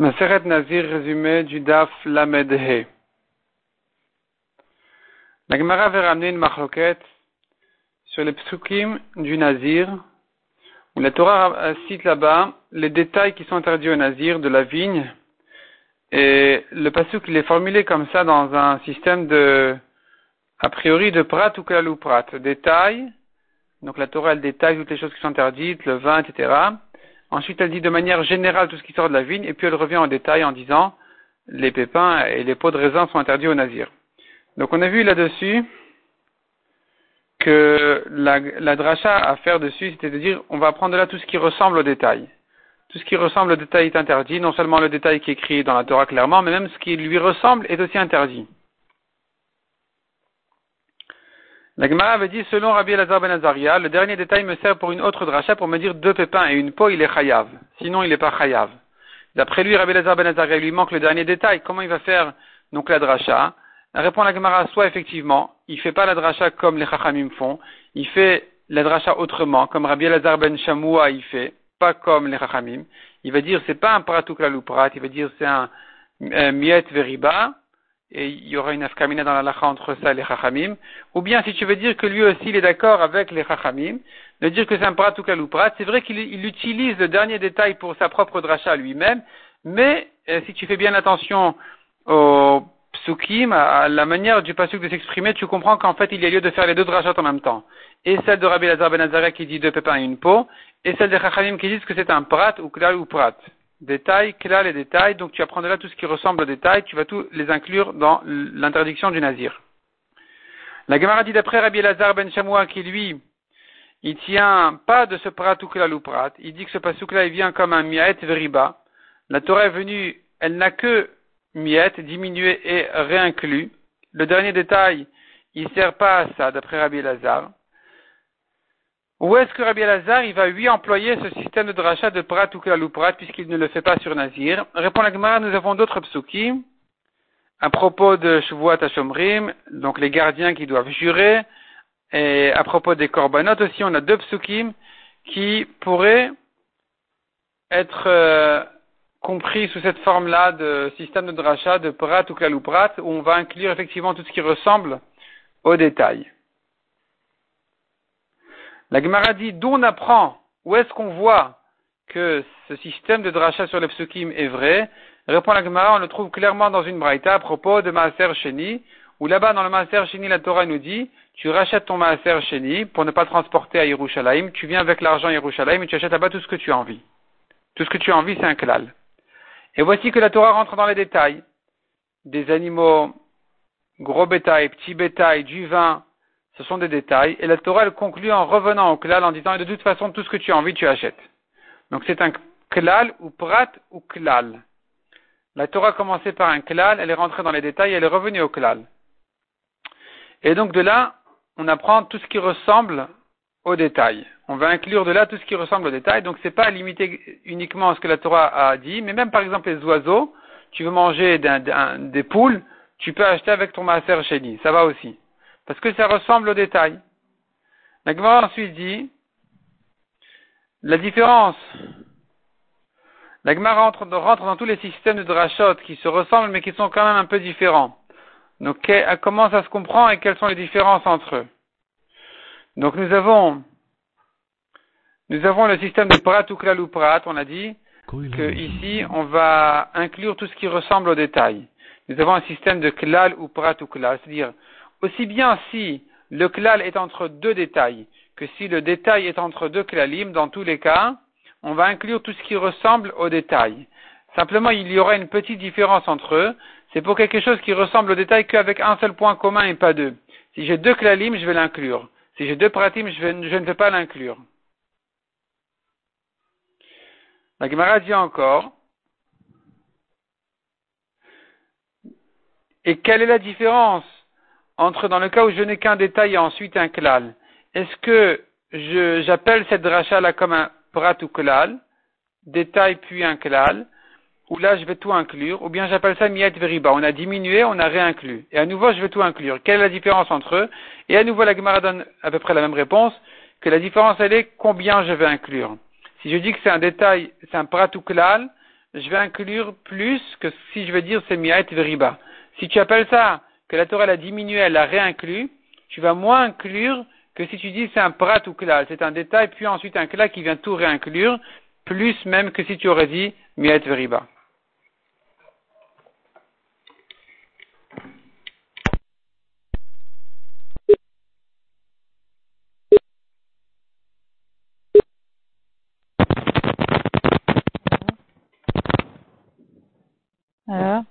Maseret Nazir résumé du Daf Lamed. La Gemara avait ramené une marloquette sur les psukim du Nazir, où la Torah cite là-bas les détails qui sont interdits au Nazir de la vigne, et le pasuk il est formulé comme ça dans un système de, a priori, de prat ou kalou prat. Détails, donc la Torah elle détaille toutes les choses qui sont interdites, le vin, etc. Ensuite, elle dit de manière générale tout ce qui sort de la vigne, et puis elle revient en détail en disant les pépins et les pots de raisin sont interdits au nazir. Donc on a vu là-dessus que la, la dracha à faire dessus, c'était de dire on va prendre là tout ce qui ressemble au détail. Tout ce qui ressemble au détail est interdit, non seulement le détail qui est écrit dans la Torah clairement, mais même ce qui lui ressemble est aussi interdit. La Gemara avait dit, selon Rabbi Elazar ben Azaria, le dernier détail me sert pour une autre dracha pour me dire deux pépins et une peau, il est chayav. Sinon, il n'est pas chayav. D'après lui, Rabbi Elazar ben Azaria, il lui manque le dernier détail. Comment il va faire donc la dracha? Répond la Gemara, soit effectivement, il fait pas la dracha comme les chachamim font, il fait la dracha autrement, comme Rabbi Elazar ben Shamoua il fait, pas comme les chachamim. Il va dire, c'est pas un pratuk ou prat, il va dire c'est un, un miet veriba, et il y aura une afkamina dans la lacha entre ça et les chachamim, ou bien si tu veux dire que lui aussi il est d'accord avec les chachamim, de dire que c'est un prat ou prat, c'est vrai qu'il utilise le dernier détail pour sa propre dracha lui-même, mais euh, si tu fais bien attention au psukim, à la manière du pasuk de s'exprimer, tu comprends qu'en fait il y a lieu de faire les deux drachas en même temps. Et celle de Rabbi Lazar ben qui dit deux pépins et une peau, et celle des chachamim qui disent que c'est un prat ou klal ou prat détails, là les détails, donc tu apprends de tout ce qui ressemble aux détails, tu vas tous les inclure dans l'interdiction du nazir. La Gemara dit d'après Rabbi Lazar ben Shamoua qui lui, il tient pas de ce prat ou klal il dit que ce pasouk là il vient comme un miet veriba. La Torah est venue, elle n'a que miet, diminué et réinclus. Le dernier détail, il sert pas à ça d'après Rabbi Lazar. Où est-ce que Rabbi Elazar il va lui employer ce système de drachat de prat ou prat puisqu'il ne le fait pas sur Nazir? Répond la Gemara, nous avons d'autres psukim à propos de Shavuot Hashomrim, donc les gardiens qui doivent jurer, et à propos des korbanot aussi, on a deux psukim qui pourraient être euh, compris sous cette forme-là de système de drachat de prat ou prat où on va inclure effectivement tout ce qui ressemble au détail. La Gemara dit d'où on apprend, où est-ce qu'on voit que ce système de dracha sur les psukim est vrai? Répond la Gemara, on le trouve clairement dans une braïta à propos de Maaser Sheni, où là-bas dans le Maaser Sheni, la Torah nous dit, tu rachètes ton Maaser Sheni pour ne pas transporter à Yerushalayim, tu viens avec l'argent à Yerushalayim et tu achètes là-bas tout ce que tu as envie. Tout ce que tu as envie, c'est un klal. Et voici que la Torah rentre dans les détails. Des animaux, gros bétail, petit bétail, du vin, ce sont des détails. Et la Torah, elle conclut en revenant au klal en disant, de toute façon, tout ce que tu as envie, tu achètes. Donc c'est un klal ou prat ou klal. La Torah commençait par un klal, elle est rentrée dans les détails, elle est revenue au klal. Et donc de là, on apprend tout ce qui ressemble au détail. On va inclure de là tout ce qui ressemble au détail. Donc c'est pas limité uniquement à ce que la Torah a dit, mais même par exemple les oiseaux, tu veux manger des poules, tu peux acheter avec ton maaser chéni, ça va aussi parce que ça ressemble au détail. La Gemara ensuite dit, la différence, la Gemara rentre, dans tous les systèmes de drachot qui se ressemblent mais qui sont quand même un peu différents. Donc comment ça se comprend et quelles sont les différences entre eux? Donc nous avons nous avons le système de prat ou klal ou prat, on a dit que ici on va inclure tout ce qui ressemble au détail. Nous avons un système de klal ou prat ou klal, c'est-à-dire aussi bien si le klal est entre deux détails que si le détail est entre deux klalim, dans tous les cas, on va inclure tout ce qui ressemble au détail. Simplement, il y aura une petite différence entre eux. C'est pour quelque chose qui ressemble au détail qu'avec un seul point commun et pas deux. Si j'ai deux klalim, je vais l'inclure. Si j'ai deux pratim, je, je, ne vais pas l'inclure. La Gemara dit encore. Et quelle est la différence entre dans le cas où je n'ai qu'un détail et ensuite un klal. Est-ce que j'appelle cette dracha là comme un prat ou klal, détail puis un klal, ou là je vais tout inclure, ou bien j'appelle ça miet veriba. On a diminué, on a réinclus. Et à nouveau je vais tout inclure. Quelle est la différence entre eux? Et à nouveau la Gemara donne à peu près la même réponse, que la différence elle est combien je vais inclure. Si je dis que c'est un détail, c'est un prat ou klal, je vais inclure plus que si je veux dire c'est miat veriba. Si tu appelles ça que la Torah a diminué, elle l'a réinclus, tu vas moins inclure que si tu dis c'est un prat ou klal, c'est un détail, puis ensuite un klal qui vient tout réinclure, plus même que si tu aurais dit miat veriba. Alors?